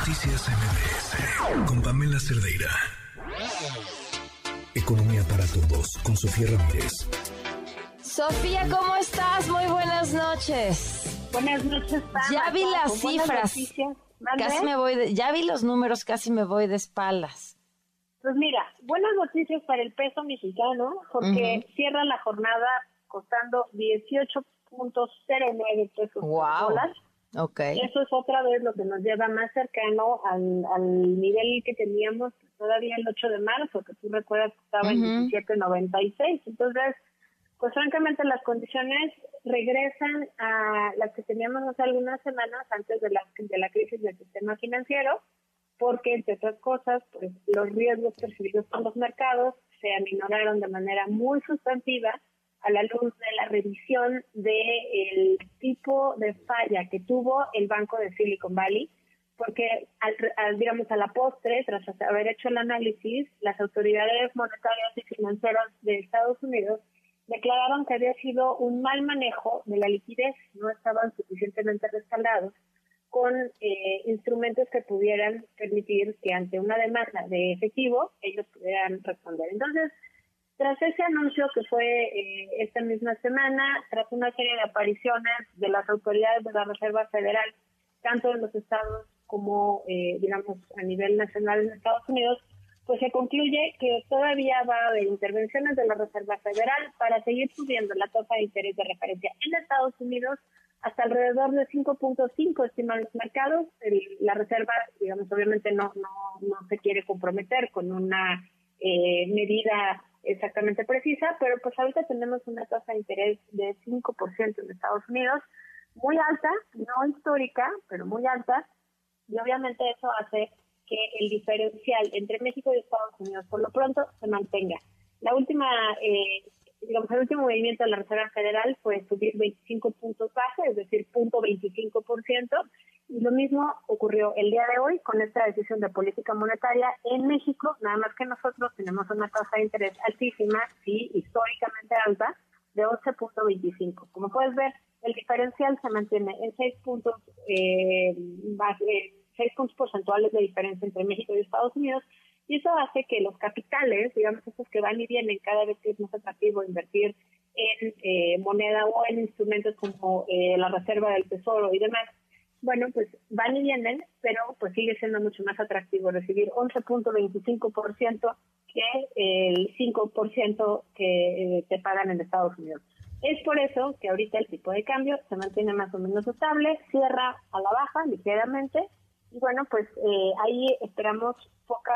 Noticias MBS con Pamela Cerdeira. Economía para todos con Sofía Ramírez. Sofía, ¿cómo estás? Muy buenas noches. Buenas noches, Pamela. Ya vi las cifras. Casi me voy de, ya vi los números, casi me voy de espaldas. Pues mira, buenas noticias para el peso mexicano, porque cierra la jornada costando 18.09 pesos wow. por dólar. Okay. Eso es otra vez lo que nos lleva más cercano al, al nivel que teníamos todavía el 8 de marzo, que tú recuerdas que estaba en 17.96. Entonces, pues francamente las condiciones regresan a las que teníamos hace algunas semanas antes de la, de la crisis del sistema financiero, porque entre otras cosas, pues los riesgos percibidos por los mercados se aminoraron de manera muy sustantiva a la luz de la revisión del tipo de falla que tuvo el Banco de Silicon Valley, porque al, digamos a la postre, tras haber hecho el análisis, las autoridades monetarias y financieras de Estados Unidos declararon que había sido un mal manejo de la liquidez, no estaban suficientemente respaldados con eh, instrumentos que pudieran permitir que ante una demanda de efectivo ellos pudieran responder. Entonces, tras ese anuncio que fue eh, esta misma semana, tras una serie de apariciones de las autoridades de la Reserva Federal, tanto en los estados como, eh, digamos, a nivel nacional en Estados Unidos, pues se concluye que todavía va a haber intervenciones de la Reserva Federal para seguir subiendo la tasa de interés de referencia en Estados Unidos hasta alrededor de 5.5 estiman los mercados. la Reserva, digamos, obviamente no, no, no se quiere comprometer con una eh, medida exactamente precisa, pero pues ahorita tenemos una tasa de interés de 5% en Estados Unidos, muy alta, no histórica, pero muy alta, y obviamente eso hace que el diferencial entre México y Estados Unidos por lo pronto se mantenga. La última, eh, digamos, el último movimiento de la Reserva Federal fue subir 25 puntos base, es decir, punto 25%, y lo mismo ocurrió el día de hoy con esta decisión de política monetaria en México, nada más que nosotros tenemos una tasa de interés altísima, sí, históricamente alta, de 11.25. Como puedes ver, el diferencial se mantiene en 6 puntos, eh, base, 6 puntos porcentuales de diferencia entre México y Estados Unidos, y eso hace que los capitales, digamos, esos que van y vienen cada vez que es más atractivo invertir en eh, moneda o en instrumentos como eh, la Reserva del Tesoro y demás, bueno, pues van y vienen, pero pues sigue siendo mucho más atractivo recibir 11.25% que el 5% que eh, te pagan en Estados Unidos. Es por eso que ahorita el tipo de cambio se mantiene más o menos estable, cierra a la baja ligeramente y bueno, pues eh, ahí esperamos poca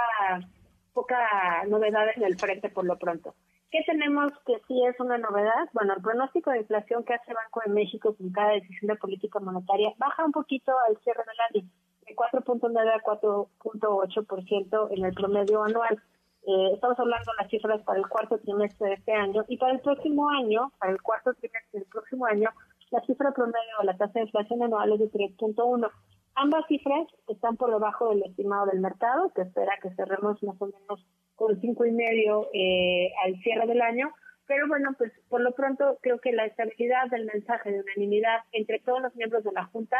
poca novedad en el frente por lo pronto. ¿Qué tenemos que sí es una novedad? Bueno, el pronóstico de inflación que hace Banco de México con cada decisión de política monetaria baja un poquito al cierre del año, de 4.9 a 4.8% en el promedio anual. Eh, estamos hablando de las cifras para el cuarto trimestre de este año y para el próximo año, para el cuarto trimestre del próximo año, la cifra promedio de la tasa de inflación anual es de 3.1. Ambas cifras están por debajo del estimado del mercado, que espera que cerremos más o menos con cinco y medio eh, al cierre del año. Pero bueno, pues por lo pronto creo que la estabilidad del mensaje de unanimidad entre todos los miembros de la Junta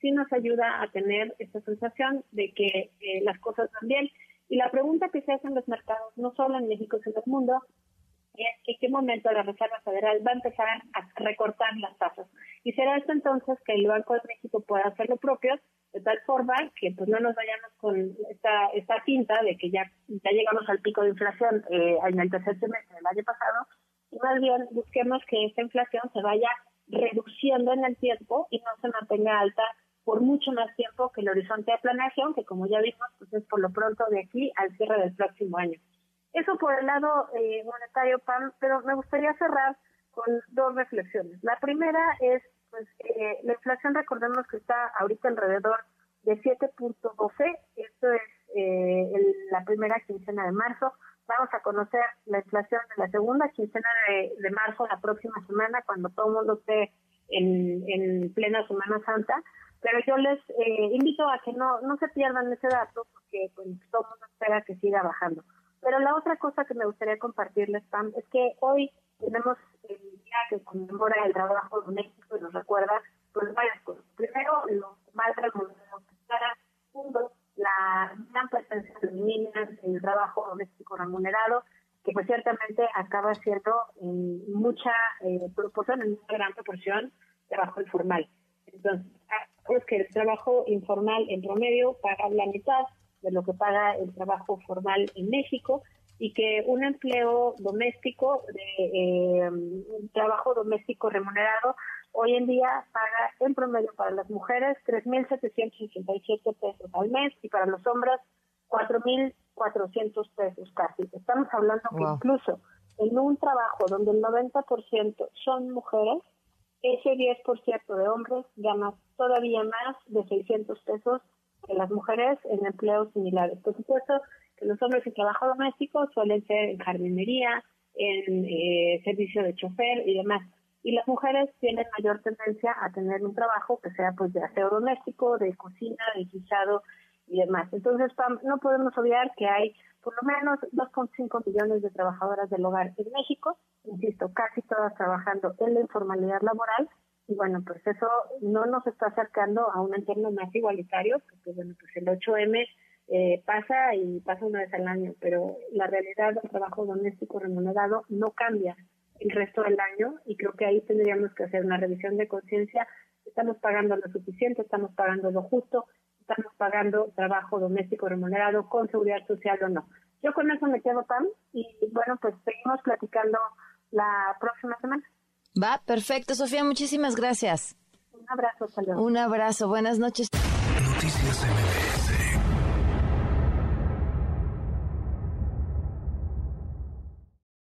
sí nos ayuda a tener esta sensación de que eh, las cosas van bien. Y la pregunta que se hace en los mercados, no solo en México, sino en el mundo, es en qué momento la Reserva Federal va a empezar a recortar las tasas. Y será esto entonces que el Banco de México pueda hacer lo propio de tal forma que pues no nos vayamos con esta esta pinta de que ya, ya llegamos al pico de inflación eh, en el tercer semestre del año pasado y más bien busquemos que esta inflación se vaya reduciendo en el tiempo y no se mantenga alta por mucho más tiempo que el horizonte de planeación, que como ya vimos, pues es por lo pronto de aquí al cierre del próximo año. Eso por el lado eh, monetario, PAM, pero me gustaría cerrar con dos reflexiones. La primera es pues eh, la inflación recordemos que está ahorita alrededor de 7.12, esto es eh, la primera quincena de marzo. Vamos a conocer la inflación de la segunda quincena de, marzo la próxima semana, cuando todo el mundo esté en, plena Semana Santa. Pero yo les eh, invito a que no, no se pierdan ese dato, porque pues, todo el mundo espera que siga bajando. Pero la otra cosa que me gustaría compartirles, Pam, es que hoy tenemos el día que conmemora el trabajo de México y nos recuerda pues varias cosas. Primero, los más remunerados para uno la gran presencia femenina en el trabajo doméstico remunerado, que pues ciertamente acaba siendo en mucha eh, proporción, en una gran proporción, trabajo informal. Entonces, es que el trabajo informal en promedio paga la mitad de lo que paga el trabajo formal en México y que un empleo doméstico, de eh, trabajo doméstico remunerado, hoy en día paga en promedio para las mujeres 3.767 pesos al mes y para los hombres 4.400 pesos casi. Estamos hablando que incluso en un trabajo donde el 90% son mujeres, ese 10% de hombres gana todavía más de 600 pesos que las mujeres en empleos similares. Por supuesto que los hombres en trabajo doméstico suelen ser en jardinería, en eh, servicio de chofer y demás. Y las mujeres tienen mayor tendencia a tener un trabajo que sea pues de aseo doméstico, de cocina, de guisado y demás. Entonces no podemos obviar que hay por lo menos 2.5 millones de trabajadoras del hogar en México, insisto, casi todas trabajando en la informalidad laboral y bueno, pues eso no nos está acercando a un entorno más igualitario, porque bueno, pues el 8M eh, pasa y pasa una vez al año, pero la realidad del trabajo doméstico remunerado no cambia el resto del año y creo que ahí tendríamos que hacer una revisión de conciencia. Estamos pagando lo suficiente, estamos pagando lo justo, estamos pagando trabajo doméstico remunerado con seguridad social o no. Yo con eso me quedo tan y bueno, pues seguimos platicando la próxima semana. Va, perfecto. Sofía, muchísimas gracias. Un abrazo, Un abrazo, buenas noches. Noticias